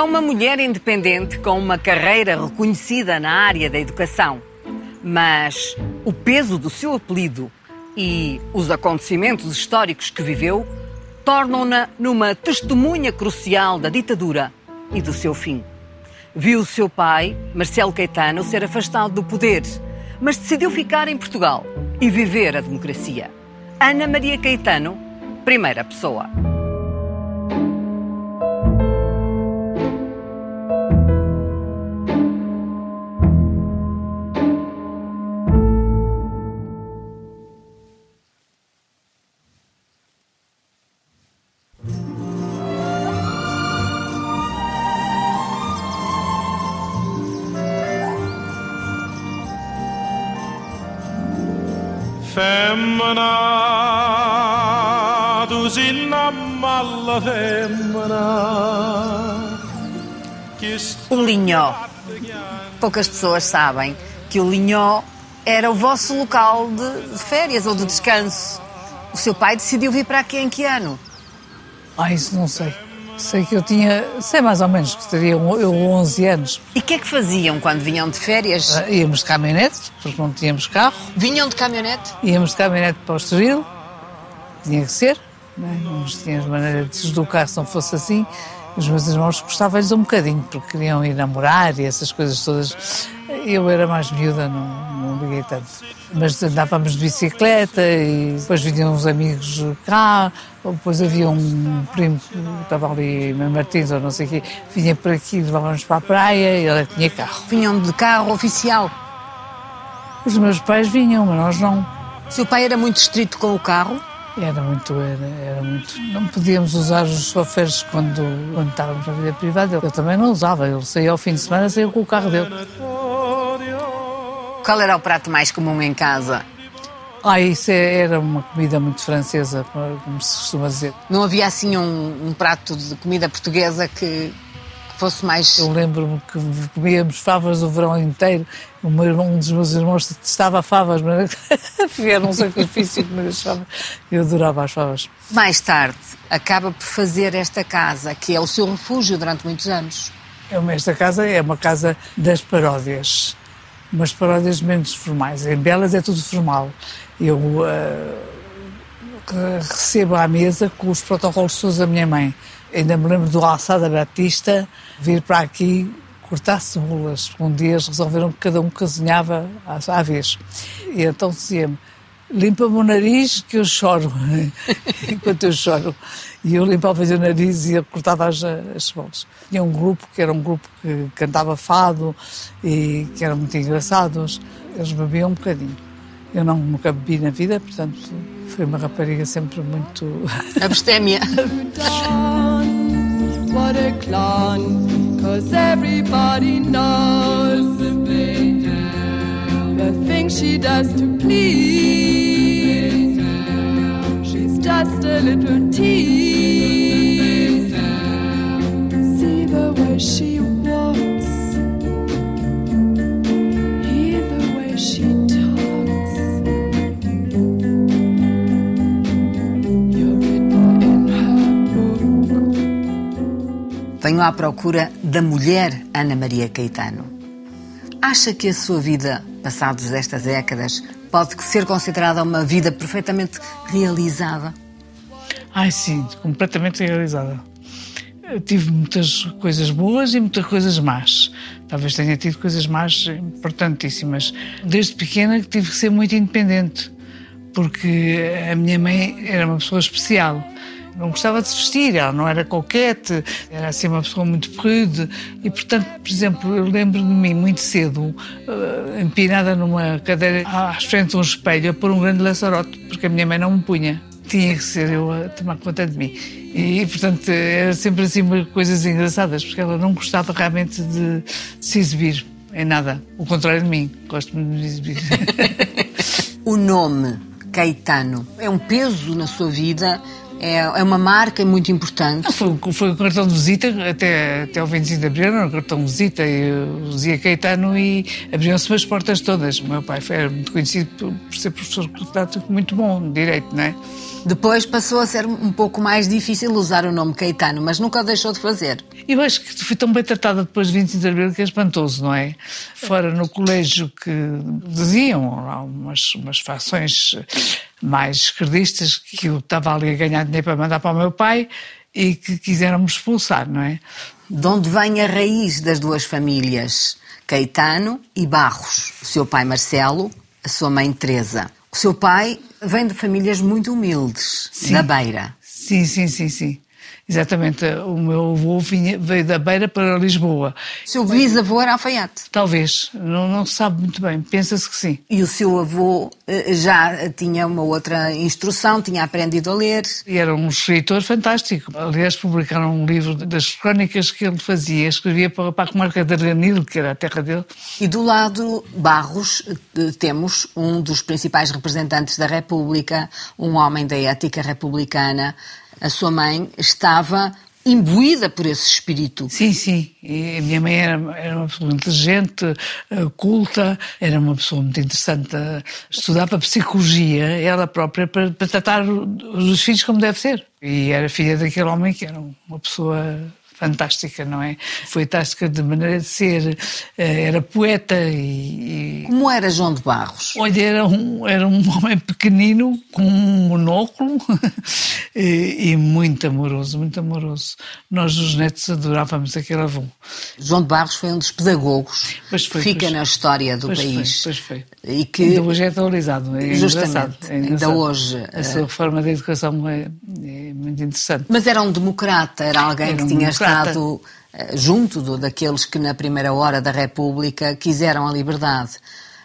É uma mulher independente com uma carreira reconhecida na área da educação. Mas o peso do seu apelido e os acontecimentos históricos que viveu tornam-na numa testemunha crucial da ditadura e do seu fim. Viu seu pai, Marcelo Caetano, ser afastado do poder, mas decidiu ficar em Portugal e viver a democracia. Ana Maria Caetano, primeira pessoa. O Linhó. Poucas pessoas sabem que o Linhó era o vosso local de, férias ou de descanso. O seu pai decidiu vir para aqui em que ano? Ah, isso não sei. Sei que eu tinha, sei mais ou menos, que teria um- eu 11 anos. E o que é que faziam quando vinham de férias? Ah, Íamos de caminhonete, porque não tínhamos carro. Vinham de caminhonete? Íamos de caminhonete para o Estoril. Tinha que ser. Não, não tínhamos maneira de se deslocar se não fosse assim. Os meus irmãos gostavam-lhes um bocadinho, porque queriam ir namorar e essas coisas todas. Eu era mais miúda, não, não liguei tanto. Mas andávamos de bicicleta e depois vinham uns amigos cá, depois havia um primo que estava ali em Martins ou não sei o quê, vinha por aqui, levávamos para a praia e ele tinha carro. Vinham de carro oficial. Os meus pais vinham, mas nós não. O seu pai era muito estrito com o carro? Era muito, era, era muito. Não podíamos usar os choferes quando, quando estávamos na vida privada. Eu também não usava. Ele saía ao fim de semana, saía com o carro dele. Qual era o prato mais comum em casa? Ah, isso é- era uma comida muito francesa, como se costuma dizer. Não havia assim um, um prato de comida portuguesa que fosse mais. Eu lembro-me que comíamos favas o verão inteiro. Um dos meus irmãos detestava favas, mas era um sacrifício comer as favas. Eu adorava as favas. Mais tarde, acaba por fazer esta casa, que é o seu refúgio durante muitos anos. Eu, esta casa é uma casa das paródias, umas paródias menos formais. Em Belas é tudo formal. Eu eh, recebo à mesa com os protocolos todos da minha mãe. Ainda me lembro do Alçada Batista vir para aqui cortar cebolas. Um dia resolveram que cada um cozinhava à, vez. E então dizia-me, limpa-me o nariz que eu choro, enquanto eu choro. E eu limpava o nariz e eu cortava as, as cebolas. Tinha um grupo que era um grupo que cantava fado e que eram muito engraçados. Eles bebiam um bocadinho. Eu não, nunca bebi na vida, portanto, foi uma rapariga sempre muito... Abstémia. What a clown, cause everybody knows the things she does to please. She's just a little tease. See the way she Venho à procura da mulher Ana Maria Caetano. Acha que a sua vida, passados estas décadas, pode ser considerada uma vida perfeitamente realizada? Ai, sim, completamente realizada. Eu tive muitas coisas boas e muitas coisas más. Talvez tenha tido coisas más importantíssimas. Desde pequena que tive que ser muito independente, porque a minha mãe era uma pessoa especial. Não gostava de se vestir, ela não era coquete, era assim uma pessoa muito prude. E, portanto, por exemplo, eu lembro de mim muito cedo, eh, empinada numa cadeira à frente de um espelho, a pôr um grande laçarote, porque a minha mãe não me punha tinha que ser eu a tomar conta de mim. E, portanto, era sempre assim coisas engraçadas, porque ela não gostava realmente de se exibir em nada. O contrário de mim, gosto de me exibir. O nome Caetano é um peso na sua vida é, é uma marca muito importante. Foi, foi o cartão de visita até, até ao 25 de Abril, era o cartão de visita. Eu dizia Caetano e abriam-se as portas todas. O meu pai foi, muito conhecido por, por ser professor catedrático muito bom de Direito, não é? Depois passou a ser um pouco mais difícil usar o nome Caetano, mas nunca o deixou de fazer. Eu acho que fui tão bem tratada depois de 25 de Abril que é espantoso, não é? Fora no colégio que diziam lá umas, umas fações mais esquerdistas que eu estava ali a ganhar dinheiro para mandar para o meu pai e que quiseram me expulsar, não é? De onde vem a raiz das duas famílias, Caetano e Barros. O seu pai Marcelo, a sua mãe Teresa. O seu pai vem de famílias muito humildes, Sim. da Beira. Sim, sim, sim, sim. Exatamente. O meu avô vinha, veio da Beira para Lisboa. O seu bisavô era alfaiate. Talvez, não, não se sabe muito bem, pensa-se que sim. E o seu avô eh, já tinha uma outra instrução, tinha aprendido a ler. E era um escritor fantástico. Aliás, publicaram um livro das crónicas que ele fazia. Escrevia para, para a comarca de Arganil, que era a terra dele. E do lado Barros eh, temos um dos principais representantes da República, um homem da ética republicana. A sua mãe estava imbuída por esse espírito. Sim, sim. E a minha mãe era, era uma pessoa inteligente, eh, culta, era uma pessoa muito interessante. Estudava psicologia, ela própria, para, para tratar os filhos como deve ser. E era filha daquele homem que era uma pessoa fantástica, não é? Foi fantástica de maneira de ser, eh, era poeta e, Como era João de Barros? Olha, era um, era um homem pequenino, com um monóculo e, e muito amoroso, muito amoroso. Nós, os netos, adorávamos aquele avô. João de Barros foi um dos pedagogos Pois foi, fica pois. na história do Pois foi, país. pois foi. E que Ainda hoje é atualizado, é Justamente, engraçado. é ainda engraçado. hoje, A eh, sua forma de educação é, é muito interessante. Mas era um democrata, era alguém Era que um tinha democrata. estado eh, junto do- daqueles que na primeira hora da República quiseram a liberdade.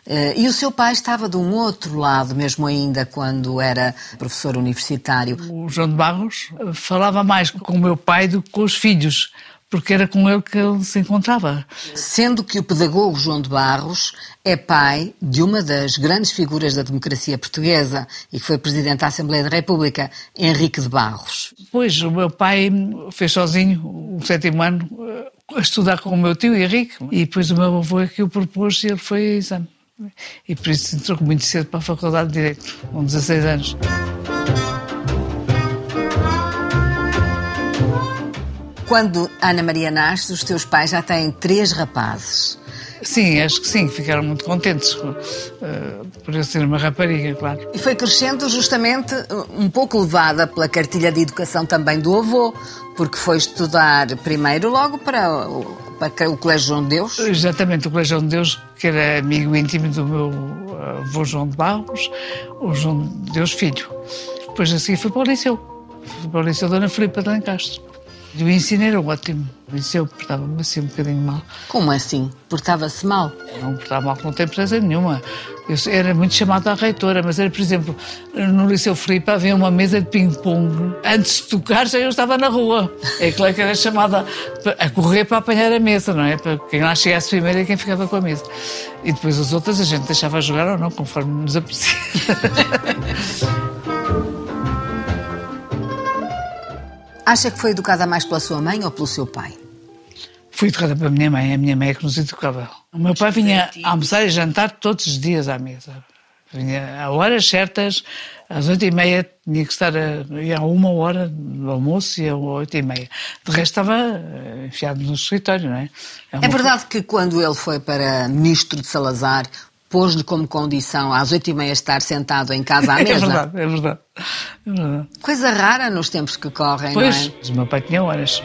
Eh, E o seu pai estava de um outro lado, mesmo ainda quando era professor universitário. O João de Barros eh, falava mais com o meu pai do que com os filhos, porque era com ele que ele se encontrava. Sendo que o pedagogo João de Barros é pai de uma das grandes figuras da democracia portuguesa e que foi presidente da Assembleia da República, Henrique de Barros. Pois, o meu pai fez sozinho o sétimo ano eh, a estudar com o meu tio Henrique. E depois o meu avô é que o propôs e ele foi a exame. E por isso entrou muito cedo para a Faculdade de Direito, com 16 anos. Quando Ana Maria nasce, os teus pais já têm três rapazes. Sim, acho que sim, ficaram muito contentes eh, por eu ser uma rapariga, claro. E foi crescendo justamente um pouco levada pela cartilha de educação também do avô, porque foi estudar primeiro logo para o, para o Colégio João de Deus. Exatamente, o Colégio de Deus, que era amigo íntimo do meu eh, avô João de Barros, o João de Deus Filho. Depois a seguir fui para o Liceu. Fui para o Liceu Dona Filipa de Lencastre. E o ensino era ótimo. O Liceu portava-me assim um bocadinho mal. Como assim? Portava-se mal. Não me portava mal, que não tem presa nenhuma. Eu era muito chamada à reitora, mas era, por exemplo, no Liceu Filipe havia uma mesa de ping-pong. Antes de tocar, já eu estava na rua. É claro que era chamada a correr para apanhar a mesa, não é? Para quem lá chegasse primeiro é quem ficava com a mesa. E depois as outras a gente deixava jogar ou não, conforme nos apetecia. Acha que foi educada mais pela sua mãe ou pelo seu pai? Fui educada pela minha mãe, a minha mãe é que nos educava. O meu pai vinha almoçar e jantar todos os dias à mesa. Vinha a horas certas, às oito e meia tinha que estar a, ia a uma hora do almoço e às oito e meia. De resto estava eh, enfiado no escritório, não é? uma É verdade que quando ele foi para ministro de Salazar, pôs-lhe como condição às oito e meia estar sentado em casa à É mesa? verdade, é verdade. É verdade. Coisa rara nos tempos que correm, Pois, não é? mas o meu pai tinha horas.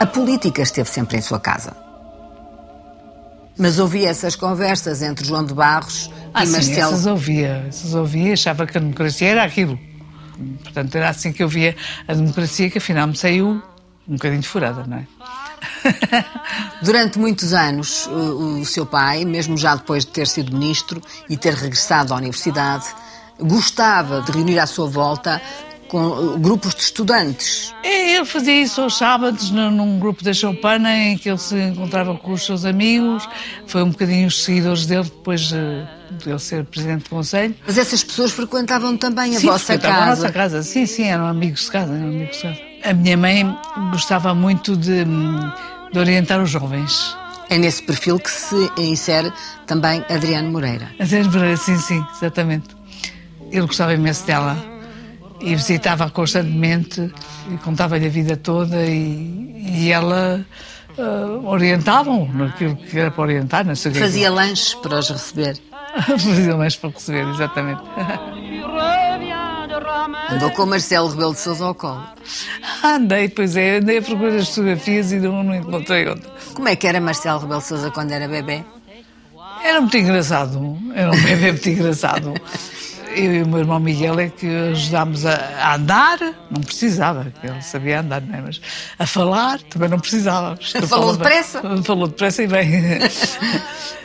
A política esteve sempre em sua casa. Mas ouvi essas conversas entre João de Barros Ah, e sim, Marcelo. essas ouvia, essas ouvia, achava que a democracia era aquilo. Portanto, era assim que eu via a democracia, que afinal me saiu um bocadinho furada, não é? Durante muitos anos, o, o seu pai, mesmo já depois de ter sido ministro e ter regressado à universidade, gostava de reunir à sua volta com uh, grupos de estudantes. Ele fazia isso aos sábados num, grupo da Choupana em que ele se encontrava com os seus amigos. Foi um bocadinho os seguidores dele depois eh, de ele ser presidente do Conselho. Mas essas pessoas frequentavam também a Sim, vossa frequentavam casa. A nossa casa, sim, sim, eram amigos de casa, eram amigos de casa. A minha mãe gostava muito de, de orientar os jovens. É nesse perfil que se insere também Adriano Moreira. A Zé Moreira, sim, sim, exatamente. Ele gostava imenso dela e visitava constantemente e contava-lhe a vida toda e, e ela ah, orientava-o naquilo que era para orientar, Fazia lanches para os receber. Fazia mais para receber, exatamente. Andou com o Marcelo Rebelo de Sousa ao colo. Andei, pois é, andei a procurar as fotografias e não, não encontrei outra. Como é que era Marcelo Rebelo de Sousa quando era bebê? Era muito engraçado, era um bebê muito engraçado. Eu e o meu irmão Miguel é que ajudámos a, a andar, não precisava, ele sabia andar, não é? Mas a falar também não precisava. Falou falava- depressa? Falou depressa e bem.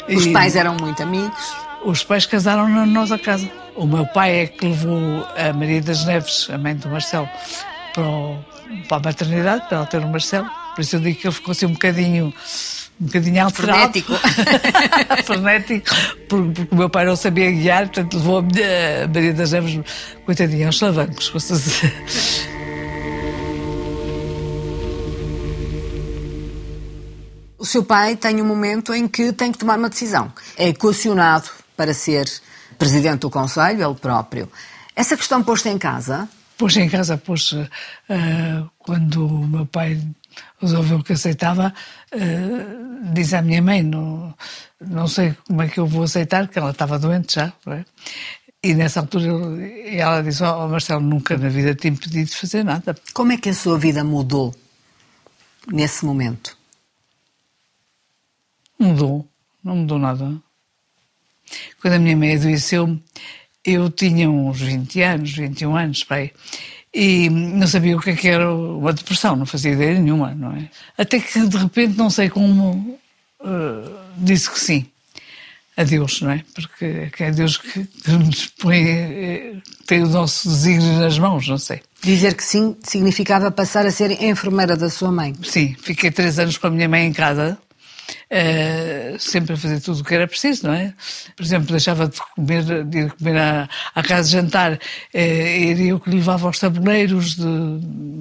Os E pais eram muito amigos. Os pais casaram na nossa casa. O meu pai é que levou a Maria das Neves, a mãe do Marcelo, para, o- para a maternidade, para ela ter o Marcelo. Por isso eu digo que ele ficou assim um bocadinho, um bocadinho alterado. Frenético. Frenético, porque, porque o meu pai não sabia guiar, portanto levou a minha- a Maria das Neves, coitadinha, aos salavancos. O seu pai tem um momento em que tem que tomar uma decisão. É equacionado para ser presidente do Conselho, ele próprio. Essa questão posta em casa, Pôs em casa, pôs, eh, quando o meu pai resolveu que aceitava, eh, disse à minha mãe, não, não sei como é que eu vou aceitar, que ela estava doente já, é? E nessa altura ela disse, oh Marcelo, nunca na vida te impedi de fazer nada. como é que a sua vida mudou nesse momento? Mudou, não mudou nada. Quando a minha mãe adoeceu, eu tinha uns 20 anos, 21 anos, pai, e não sabia o que é que era uma depressão, não fazia ideia nenhuma, não é? Até que de repente, não sei como, eh, disse que sim. A Deus, não é? Porque é é Deus que, que nos põe, eh, tem o nosso desígnio nas mãos, não sei. Dizer que sim significava passar a ser enfermeira da sua mãe. Sim, fiquei três anos com a minha mãe em casa, eh, sempre a fazer tudo o que era preciso, não é? Por exemplo, deixava de comer, de ir comer à, à casa de jantar, eh, era eu que lhe levava aos tabuleiros de,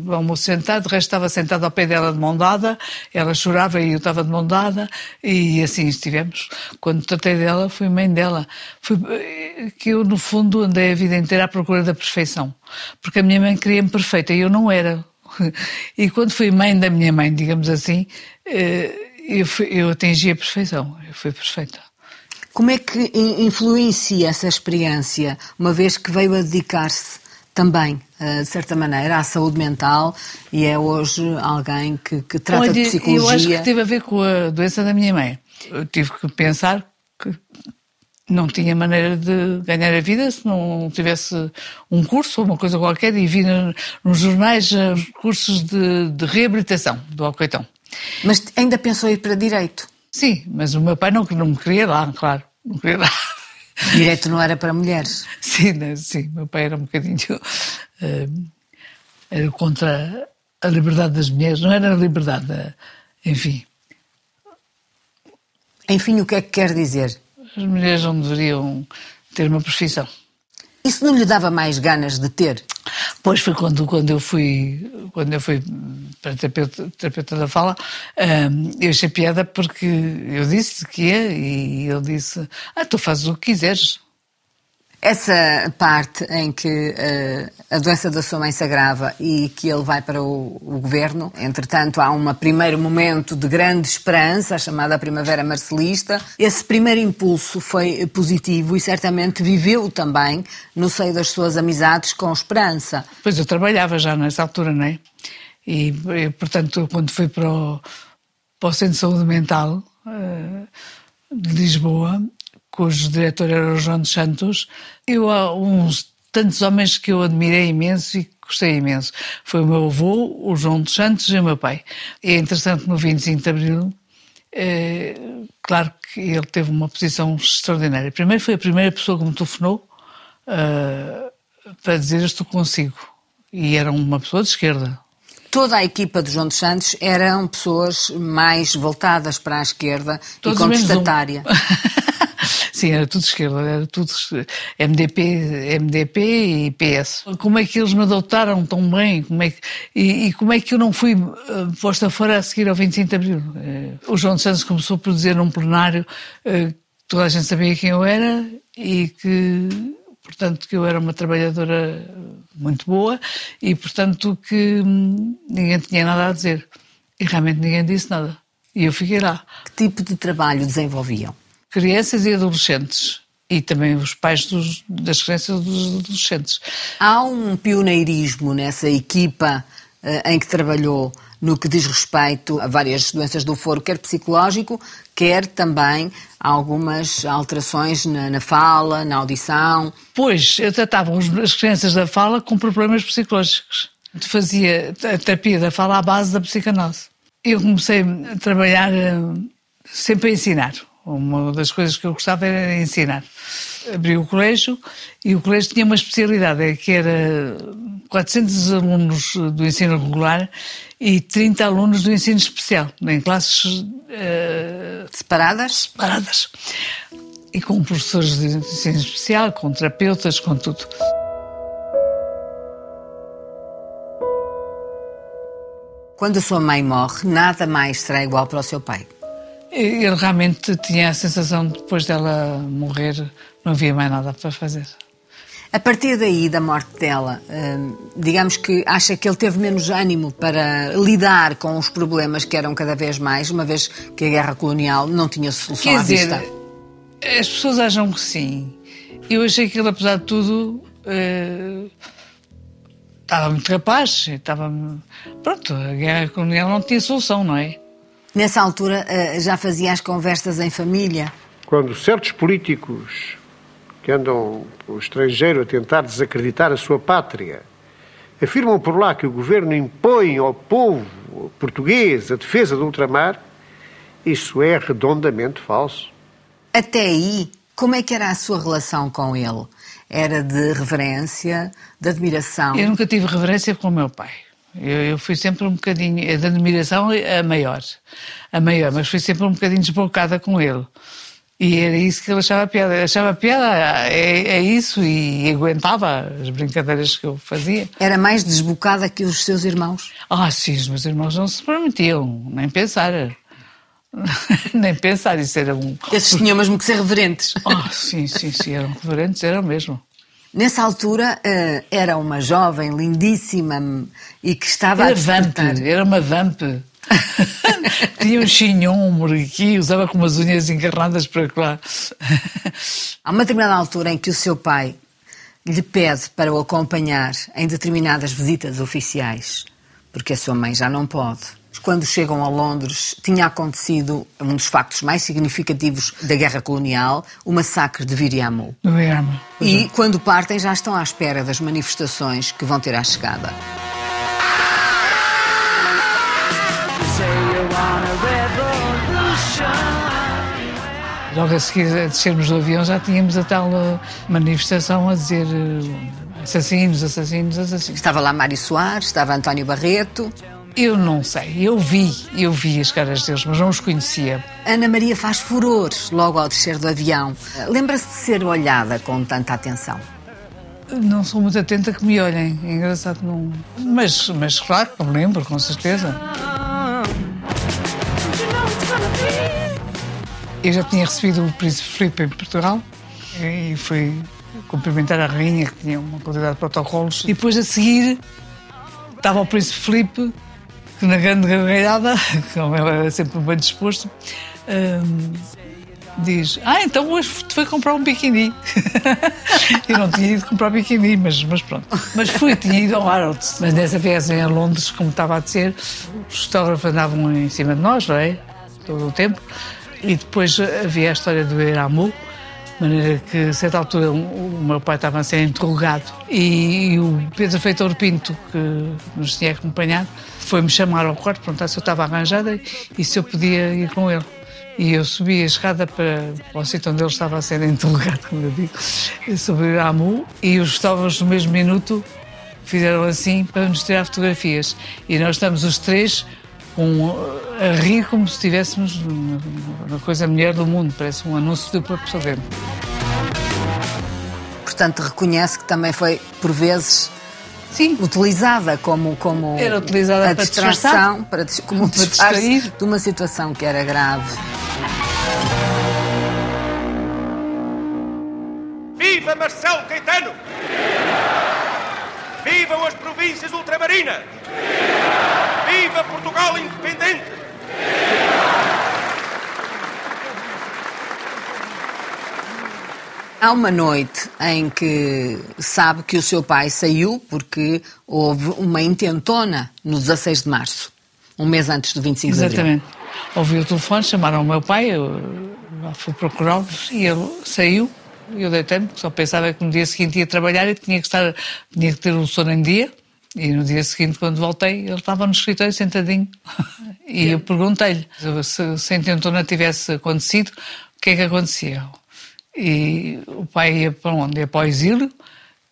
do almoço sentado, o resto estava sentado ao pé dela de mão dada, ela chorava e eu estava de mão dada, e assim estivemos. Quando tratei dela, fui mãe dela. Eh, que eu, no fundo, andei a vida inteira à procura da perfeição, porque a minha mãe queria-me perfeita e eu não era. E quando fui mãe da minha mãe, digamos assim, eu, fui- eu atingi a perfeição. Eu fui perfeita. Como é que in- influencia essa experiência, uma vez que veio a dedicar-se também, eh, de certa maneira, à saúde mental e é hoje alguém que, que trata Olha, de psicologia? eu acho que teve a ver com a doença da minha mãe. Eu tive que pensar que não tinha maneira de ganhar a vida se não tivesse um curso ou uma coisa qualquer e vi no- nos jornais eh, os cursos de, de reabilitação do Alcoitão. Mas ainda pensou ir para direito? Sim, mas o meu pai não, não me queria lá, claro. Não queria lá. Direito não era para mulheres. Sim, né, sim, meu pai era um bocadinho. eh, era contra a liberdade das mulheres, não era a liberdade, eh, enfim. Enfim, o que é que quer dizer? As mulheres não deveriam ter uma profissão. Isso não lhe dava mais ganas de ter? Pois foi quando, quando eu fui quando eu fui para terapeuta, terapeuta da fala, hum, eu achei piada porque eu disse que ia e ele disse, ah, tu fazes o que quiseres. Essa parte em que eh, a doença da sua mãe se agrava e que ele vai para o, o governo, entretanto há um primeiro momento de grande esperança, a chamada Primavera Marcelista. Esse primeiro impulso foi positivo e certamente viveu também no seio das suas amizades com esperança. Pois eu trabalhava já nessa altura, não é? E, eh, portanto, quando fui para o, para o Centro de Saúde Mental eh, de Lisboa, cujo diretor era o João dos Santos, eu há uns tantos homens que eu admirei imenso e gostei imenso. Foi o meu avô, o João dos Santos e o meu pai. É interessante, no 25 de Abril, eh, claro que ele teve uma posição extraordinária. Primeiro foi a primeira pessoa que me telefonou eh, para dizer estou consigo. E era uma pessoa de esquerda. Toda a equipa de João dos Santos eram pessoas mais voltadas para a esquerda Todos e contestatária. Sim, era tudo esquerda, era tudo MDP, MDP e PS. Como é que eles me adotaram tão bem? Como é que, e, e como é que eu não fui eh, posta fora a seguir ao 25 de Abril? Eh, o João dos Santos começou por dizer num plenário eh, que toda a gente sabia quem eu era e que, portanto, que eu era uma trabalhadora muito boa e, portanto, que hum, ninguém tinha nada a dizer. E realmente ninguém disse nada. E eu fiquei lá. Que tipo de trabalho desenvolviam? crianças e adolescentes e também os pais dos- das crianças e dos adolescentes. Há um pioneirismo nessa equipa em que trabalhou no que diz respeito a várias doenças do foro, quer psicológico, quer também algumas alterações na, na fala, na audição. Pois, eu tratava as crianças da fala com problemas psicológicos. Fazia a terapia da fala à base da psicanálise. Eu comecei a trabalhar eh, sempre a ensinar. Uma das coisas que eu gostava era ensinar. Abri o colégio e o colégio tinha uma especialidade, é que era 400 alunos do ensino regular e 30 alunos do ensino especial, em classes eh, Separadas? separadas. E com professores de ensino especial, com terapeutas, com tudo. Quando a sua mãe morre, nada mais será igual para o seu pai. Eu realmente tinha a sensação, depois dela morrer, não havia mais nada para fazer. A partir daí, da morte dela, hum, digamos que acha que ele teve menos ânimo para lidar com os problemas que eram cada vez mais, uma vez que a guerra colonial não tinha solução Quer à dizer, vista. as pessoas acham que sim. Eu achei que ele, apesar de tudo, eh, estava muito capaz. Estava... Pronto, a guerra colonial não tinha solução, não é? Nessa altura, eh, já fazia as conversas em família. Quando certos políticos que andam pelo estrangeiro a tentar desacreditar a sua pátria afirmam por lá que o governo impõe ao povo português a defesa do ultramar, isso é redondamente falso. Até aí, como é que era a sua relação com ele? Era de reverência, de admiração? Eu nunca tive reverência com o meu pai. Eu, eu fui sempre um bocadinho, de admiração a maior, a maior, mas fui sempre um bocadinho desbocada com ele. E era isso que ele achava piada. Ele achava piada, é, é isso, e aguentava as brincadeiras que eu fazia. Era mais desbocada que os seus irmãos? Ah, sim, os meus irmãos não se permitiam, nem pensar. nem pensar, isso era um. Esses tinham mesmo que ser reverentes. Ah, sim, sim, sim, eram reverentes, eram mesmo. Nessa altura, eh, era uma jovem lindíssima e que estava a Era vamp, despertar. era uma vamp. Tinha um chignon por aqui, usava com umas unhas encarnadas para lá. Há uma determinada altura em que o seu pai lhe pede para o acompanhar em determinadas visitas oficiais, porque a sua mãe já não pode. Quando chegam a Londres, tinha acontecido um dos factos mais significativos da guerra colonial, o massacre de Viriamu. Irma. E quando partem, já estão à espera das manifestações que vão ter à chegada. Logo a seguir a descermos do avião já tínhamos a tal eh, manifestação a dizer eh, assassinos, assassinos, assassinos. Estava lá Mário Soares, estava António Barreto. Eu não sei, eu vi, eu vi as caras deles, mas não os conhecia. Ana Maria faz furores logo ao descer do avião. Lembra-se de ser olhada com tanta atenção? Não sou muito atenta que me olhem, é engraçado não. Mas, mas claro, que me lembro, com certeza. Eu já tinha recebido o Príncipe Filipe em Portugal e fui cumprimentar a rainha, que tinha uma quantidade de protocolos. E depois a seguir estava o Príncipe Filipe, que na grande gargalhada, como ele era sempre bem disposto, hum, diz: Ah, então hoje foi comprar um biquíni. eu não tinha ido comprar biquíni, mas, mas pronto. Mas fui, tinha ido ao Harrods. Mas nessa viagem a Londres, como estava a dizer, os fotógrafos andavam em cima de nós, não é? Todo o tempo. E depois havia a história do Eramu, maneira que, a certa altura, o meu pai estava a ser interrogado e o Pedro Feitor Pinto, que nos tinha acompanhado, foi-me chamar ao quarto, perguntar se eu estava arranjada e se eu podia ir com ele. E eu subi a escada para, o sítio onde ele estava a ser interrogado, como eu digo, sobre o Eramu, e os fotógrafos no mesmo minuto fizeram assim para nos tirar fotografias. E nós estamos os três com, a rir como se estivéssemos na coisa melhor do mundo. Parece um anúncio do próprio Salvador. Portanto, reconhece que também foi, por vezes, Sim. utilizada como, como Era utilizada a para distração, para, como um Para distrair. de uma situação que era grave. Viva Marcelo Caetano! Vivam as províncias ultramarinas! Viva Portugal independente! Há uma noite em que sabe que o seu pai saiu porque houve uma intentona no 16 de março, um mês antes do 25 de abril. Exatamente. Ouvi o telefone, chamaram o meu pai, eu fui procurá-los e ele saiu. e Eu deitei-me, só pensava que no dia seguinte ia trabalhar e tinha que, estar, tinha que ter o sono em dia. E no dia seguinte, quando voltei, ele estava no escritório sentadinho. E eu perguntei-lhe se, se a intentona tivesse acontecido, o que é que acontecia. E o pai ia para onde? Ia para o exílio.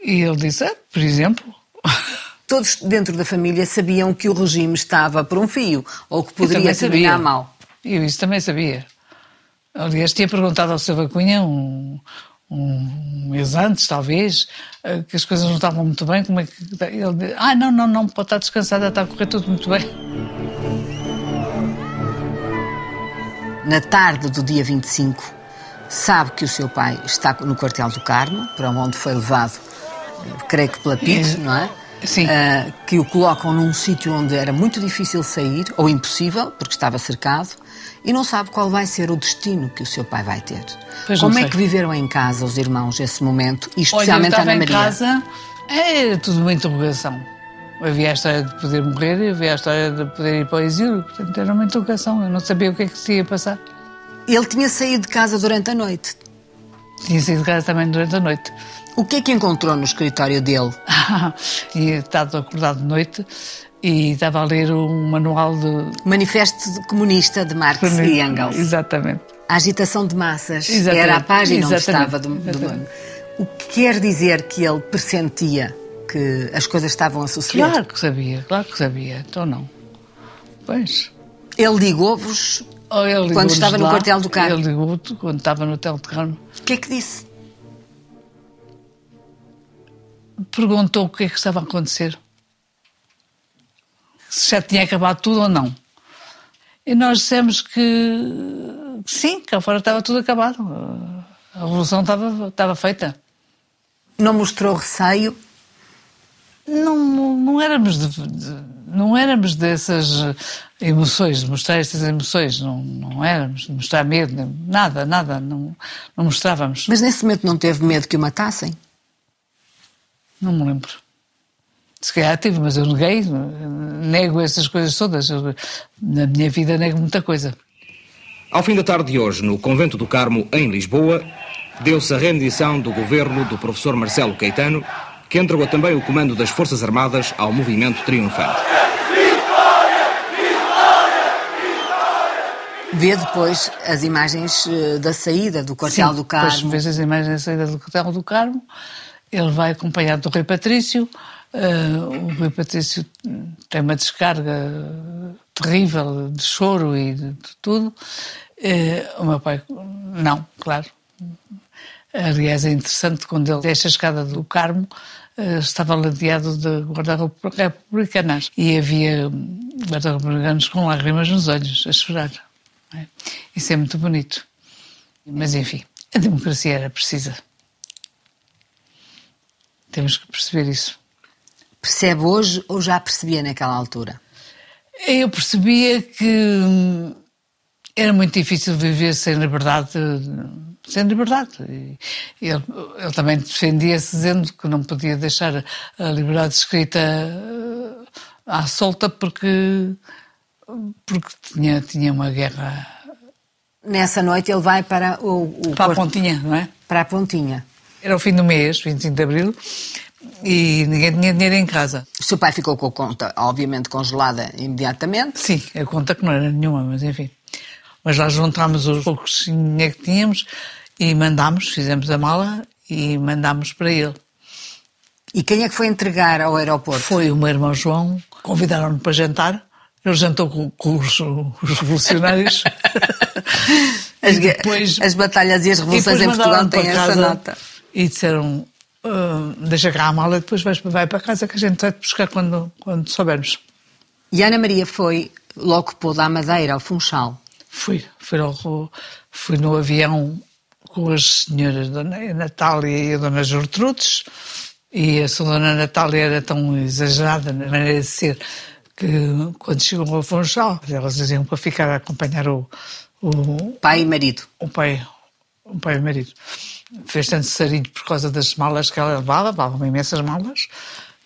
E ele disse, ah, por exemplo, Todos dentro da família sabiam que o regime estava por um fio ou que poderia terminar sabia. mal. Eu isso também sabia. Aliás, tinha perguntado ao Silva Cunha um, um mês antes, talvez, eh, que as coisas não estavam muito bem. Como é que... Ele disse, ah, não, não, não, pode estar descansada, está a correr tudo muito bem. Na tarde do dia 25, sabe que o seu pai está no quartel do Carmo, para onde foi levado, eh, creio que pela PIT, não é? Sim. Ah, que o colocam num sítio onde era muito difícil sair, ou impossível, porque estava cercado, e não sabe qual vai ser o destino que o seu pai vai ter. Pois Como é que viveram em casa os irmãos esse momento, e Olha, eu especialmente a estava Ana em Maria? casa, era tudo uma interrogação. Havia a história de poder morrer e havia a história de poder ir para o exílio. Portanto, era uma interrogação. Eu não sabia o que é que se ia passar. Ele tinha saído de casa durante a noite. Tinha saído de casa também durante a noite. O que é que encontrou no escritório dele? Tinha estado acordado de noite e estava a ler um manual de Manifesto Comunista de Marx e Engels. Exatamente. A agitação de massas Exatamente. era a página onde estava do, do. O que quer dizer que ele pressentia que as coisas estavam a suceder? Claro que sabia, claro que sabia. Então não. Pois. Ele ligou-vos. Ou ele Quando estava no lá, quartel do Carmo. Ele ligou quando estava no hotel de Carmo. O que é que disse? Perguntou o que é que estava a acontecer. Se já tinha acabado tudo ou não. E nós dissemos que, que sim, cá fora estava tudo acabado. A revolução estava, estava feita. Não mostrou receio? não, não, éramos de, de- não éramos dessas emoções, de mostrar estas emoções, não, não éramos de mostrar medo, nem- nada, nada, não, não mostrávamos. Mas nesse momento não teve medo que o matassem? Não me lembro. Se calhar tive, mas eu neguei, nego essas coisas todas. Eu, na minha vida nego muita coisa. Ao fim da tarde de hoje, no Convento do Carmo, em Lisboa, deu-se a rendição do governo do professor Marcelo Caetano, que entregou também o comando das Forças Armadas ao movimento triunfante. Vê depois as imagens eh, da saída do quartel Sim, do Depois Carmo. vês as imagens da saída do Hotel do Carmo. Ele vai acompanhado do Rei Patrício. Eh, o Rei Patrício tem uma descarga terrível de choro e de, de tudo. Eh, o meu pai, não, claro. Aliás, é interessante, quando ele desce a escada do Carmo, eh, estava ladeado de guarda-roupa republicanas. E havia hum, guarda-republicanos com lágrimas nos olhos, a chorar. é? Isso é muito bonito. Mas, enfim, a democracia era precisa. Temos que perceber isso. Percebe hoje ou já percebia naquela altura? Eu percebia que hum, era muito difícil viver sem liberdade, sem liberdade. E Ele, ele também defendia-se dizendo que não podia deixar a liberdade escrita eh, à solta porque, porque tinha, tinha uma guerra Nessa noite ele vai para o, o para a Porto- pontinha, não é? para a pontinha. Era o fim do mês, 25 de Abril, e ninguém tinha dinheiro em casa. O seu pai ficou com a conta, obviamente, congelada imediatamente. Sim, a conta que não era nenhuma, mas enfim. Mas lá juntámos os poucos dinheiro que tínhamos e mandámos, fizemos a mala e mandámos para ele. E quem é que foi entregar ao aeroporto? Foi o meu irmão João, convidaram-me para jantar. Ele jantou com, com os, os revolucionários. As, E depois- as batalhas e as E revoluções depois em Portugal têm essa nota. E disseram: "Ah, deixa cá a mala e depois vais, vai para casa que a gente vai te buscar quando, quando soubermos. E Ana Maria foi, logo pôde à Madeira, ao Funchal. Fui, fui, logo, fui no avião com as senhoras Dona Natália e a Dona Gertrudes e a sua Dona Natália era tão exagerada na maneira de ser que quando chegou ao Funchal elas diziam para ficar a acompanhar o, o, Pai e marido. o pai, o pai e o marido. Fez tanto sarilho por causa das malas que ela levava, levava imensas malas,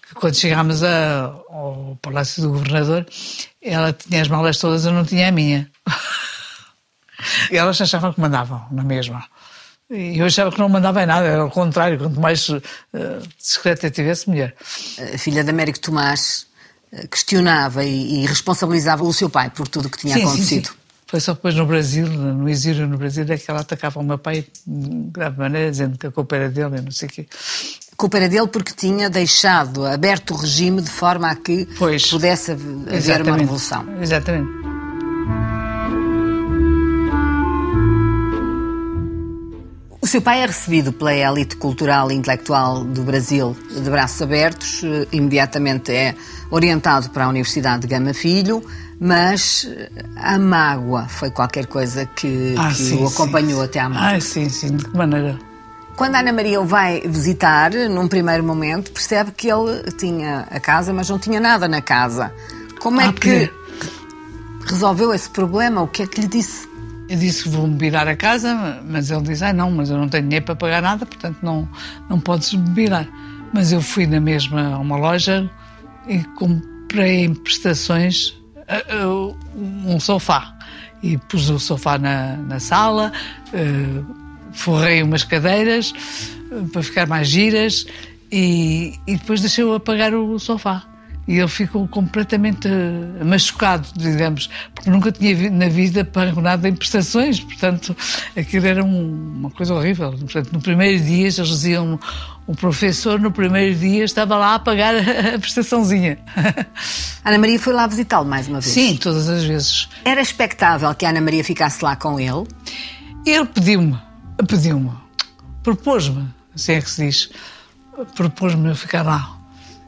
que quando chegámos a- ao Palácio do Governador, ela tinha as malas todas, eu não tinha a minha. E elas achavam que mandavam, na mesma. E eu achava que não mandava em nada, era ao contrário, quanto mais eh, discreta tivesse, melhor. A filha de Américo Tomás eh, questionava e, e responsabilizava o seu pai por tudo o que tinha Sim, sim, acontecido. sim. Foi só depois no Brasil, no exílio no Brasil, é que ela atacava o meu pai de grave maneira, dizendo que a culpa era dele, e não sei o quê. A culpa era dele porque tinha deixado aberto o regime de forma a que Pois. pudesse haver uma revolução. Exatamente. O seu pai é recebido pela élite cultural e intelectual do Brasil de braços abertos, eh, imediatamente é orientado para a Universidade de Gama Filho, mas eh, a mágoa foi qualquer coisa que, Ah, que sim, o sim. acompanhou até à morte. Ah, sim, sim, de que maneira? Quando a Ana Maria o vai visitar, num primeiro momento, percebe que ele tinha a casa, mas não tinha nada na casa. Como é Ah, que resolveu esse problema? O que é que lhe disse? Eu disse que vou-me virar a casa, mas ele diz, ah não, mas eu não tenho dinheiro para pagar nada, portanto não, não podes me virar. Mas eu fui na mesma a uma loja e comprei em prestações ah, um sofá. E pus o sofá na, na sala, ah, forrei umas cadeiras ah, para ficar mais giras e, e depois deixei-o apagar o sofá. E ele ficou completamente machucado, digamos, porque nunca tinha na vida pago nada em prestações, portanto, aquilo era um- uma coisa horrível. Portanto, no primeiro dia, eles diziam, o professor no primeiro dia estava lá a pagar a, prestaçãozinha. Ana Maria foi lá visitá-lo mais uma vez. Sim, todas as vezes. Era expectável que a Ana Maria ficasse lá com ele? Ele pediu-me, pediu-me, propôs-me, assim é que se diz, propôs-me a ficar lá.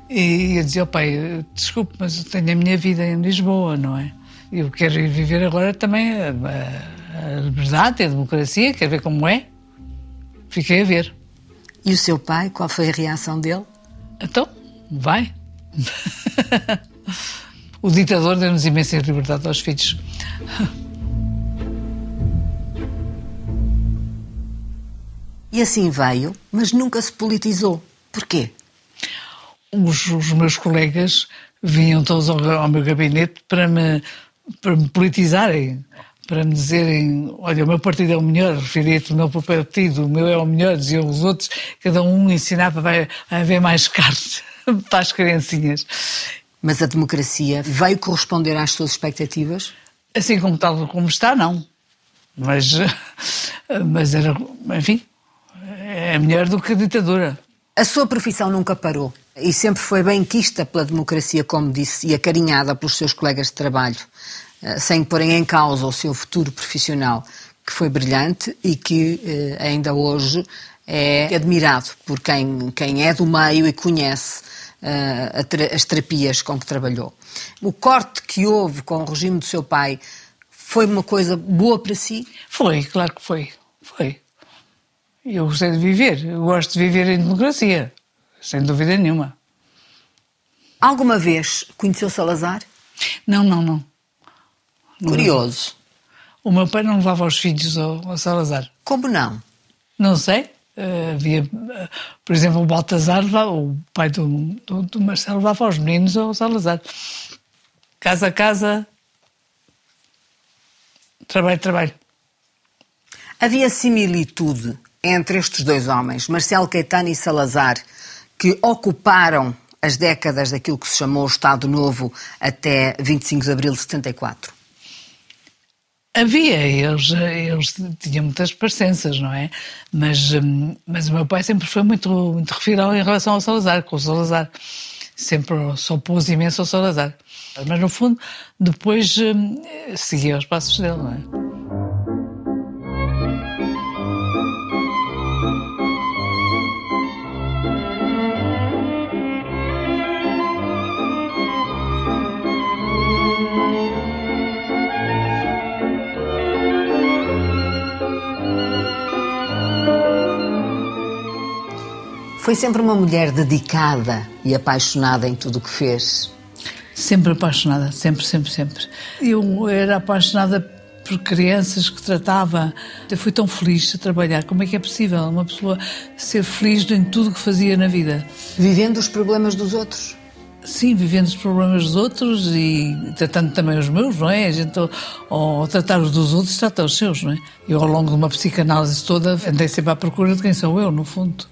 E eu dizia, ao pai, desculpe, mas eu tenho a minha vida em Lisboa, não é? Eu quero ir viver agora também a, a- a liberdade, a democracia, quero ver como é. Fiquei a ver. E o seu pai, qual foi a reação dele? Então, vai. o ditador deu-nos imensa liberdade aos filhos. E assim veio, mas nunca se politizou. Porquê? os, os meus colegas vinham todos ao, ao meu gabinete para me, para me politizarem, para me dizerem: olha, o meu partido é o melhor, referia-te o meu partido, o meu é o melhor, diziam os outros, cada um ensinava vai, haver mais carne para as criancinhas. Mas a democracia veio corresponder às suas expectativas? Assim como tal como está, não. Mas, mas era, enfim, é melhor do que a ditadura. A sua profissão nunca parou e sempre foi bem quista pela democracia, como disse, e acarinhada pelos seus colegas de trabalho, sem porem em causa o seu futuro profissional, que foi brilhante e que eh, ainda hoje é admirado por quem, quem é do meio e conhece eh, as terapias com que trabalhou. O corte que houve com o regime do seu pai foi uma coisa boa para si? Foi, claro que foi. Foi. Eu gostei de viver. Eu gosto de viver em democracia. Sem dúvida nenhuma. Alguma vez conheceu Salazar? Não, não, não. Curioso. O meu pai não levava os filhos ao, ao Salazar. Como não? Não sei. Eh, havia, eh, por exemplo, o Baltazar, o pai do, do, do Marcelo, levava os meninos ao Salazar. Casa a casa, trabalho, trabalho. Havia similitude entre estes dois homens, Marcelo Caetano e Salazar, que ocuparam as décadas daquilo que se chamou o Estado Novo até 25 de abril de 74. Havia, eles, eles tinham muitas parecenças, não é? Mas, hum, mas o meu pai sempre foi muito, muito referido em relação ao Salazar, com o Salazar. Sempre se opôs imenso ao Salazar. Mas, no fundo, depois hum, seguia os passos dele, não é? Sempre uma mulher dedicada e apaixonada em tudo o que fez. Sempre apaixonada, sempre, sempre, sempre. Eu era apaixonada por crianças que tratava. Eu fui tão feliz de trabalhar. Como é que é possível uma pessoa ser feliz em tudo o que fazia na vida? Vivendo os problemas dos outros. Sim, vivendo os problemas dos outros e tratando também os meus, não é? A gente, ao, ao tratar os dos outros, trata os seus, não é? Eu, ao longo de uma psicanálise toda, andei sempre à procura de quem sou eu, no fundo.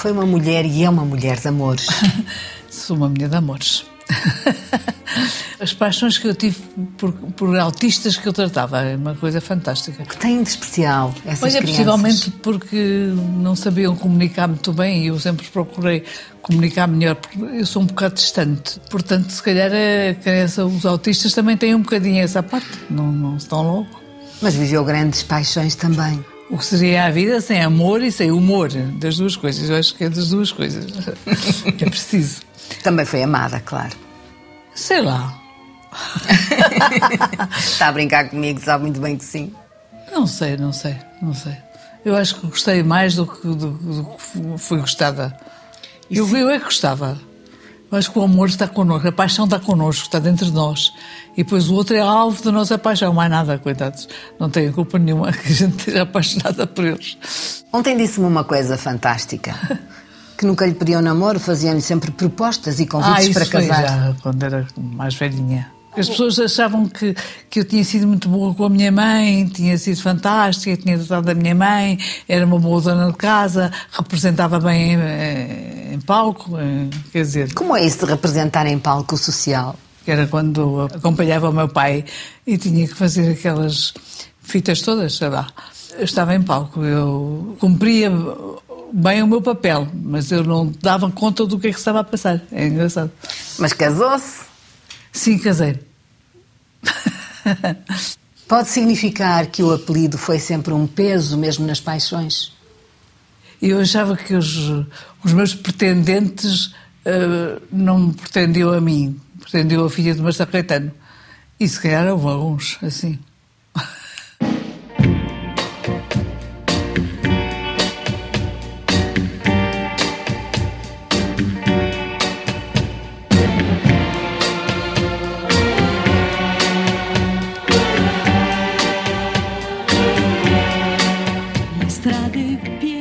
Foi uma mulher e é uma mulher de amores. Sou uma mulher de amores. As paixões que eu tive por, por autistas que eu tratava é uma coisa fantástica. O que tem de especial essas Olha, crianças? possivelmente porque não sabiam comunicar muito bem e eu sempre procurei comunicar melhor, porque eu sou um bocado distante. Portanto, se calhar a criança, os autistas também têm um bocadinho essa parte, não, não estão loucos. Mas viveu grandes paixões também. O que seria a vida sem amor e sem humor, das duas coisas. Eu acho que é das duas coisas. É preciso. Também foi amada, claro. Sei lá. Está a brincar comigo, sabe muito bem que sim. Não sei, não sei, não sei. Eu acho que gostei mais do que, do, do que fui gostada. Eu, eu é que gostava. Eu acho que o amor está connosco, a paixão está connosco, está dentro de nós. E depois o outro é alvo da nossa paixão, mais nada, coitados. Não tenho culpa nenhuma que a gente esteja apaixonada por eles. Ontem disse-me uma coisa fantástica. Que nunca lhe pediam namoro, faziam-lhe sempre propostas e convites ah, isso para foi casar. já quando era mais velhinha. As pessoas achavam que, que eu tinha sido muito boa com a minha mãe, tinha sido fantástica, tinha tratado da minha mãe, era uma boa dona de casa, representava bem em, em palco, em- quer dizer, Como é isso de representar em palco social? Que era quando acompanhava o meu pai e tinha que fazer aquelas fitas todas, sei lá. Eu estava em palco, eu cumpria bem o meu papel, mas eu não dava conta do que é que estava a passar. É engraçado. Mas casou-se? Sim, casei. Pode significar que o apelido foi sempre um peso, mesmo nas paixões? Eu achava que os, os meus pretendentes eh, não me pretendiam a mim, pretendiam a filha de Marcelo Caetano. E se calhar houve alguns, assim.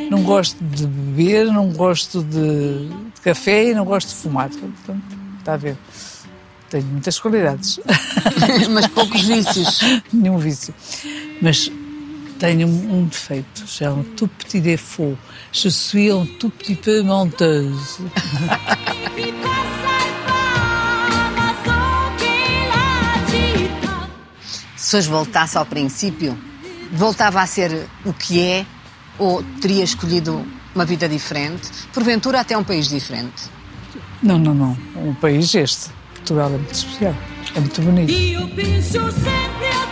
Não gosto de beber, não gosto de, de café e não gosto de fumar. Portanto, está a ver. Tenho muitas qualidades. Mas poucos vícios. Nenhum vício. Mas tenho um defeito. C'est un tout petit défaut. Je suis un tout petit peu menteuse. Se hoje voltasse ao princípio, voltava a ser o que é ou teria escolhido uma vida diferente? Porventura até um país diferente? Não, não, não. Um país este. Portugal é muito especial. É muito bonito. Io penso sempre a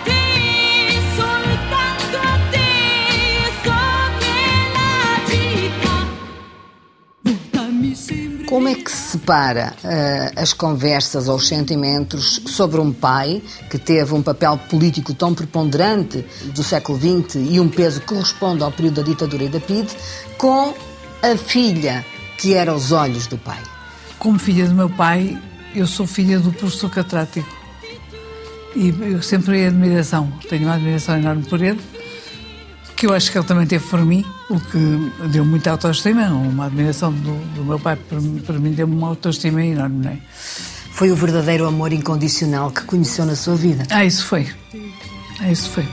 soltanto sempre Como é que se separa eh, as conversas ou os sentimentos sobre um pai que teve um papel político tão preponderante do século XX e um peso que corresponde ao período da ditadura e da PIDE com a filha que era os olhos do pai? Como filha do meu pai, eu sou filha do professor catrático. E eu sempre tenho admiração, tenho uma admiração enorme por ele, que eu acho que ele também teve por mim, o que deu muita autoestima, uma admiração do, do meu pai, para, mim- para mim deu-me uma autoestima enorme, não é? Foi o verdadeiro amor incondicional que conheceu na sua vida. Ah, isso foi. Ah, isso foi.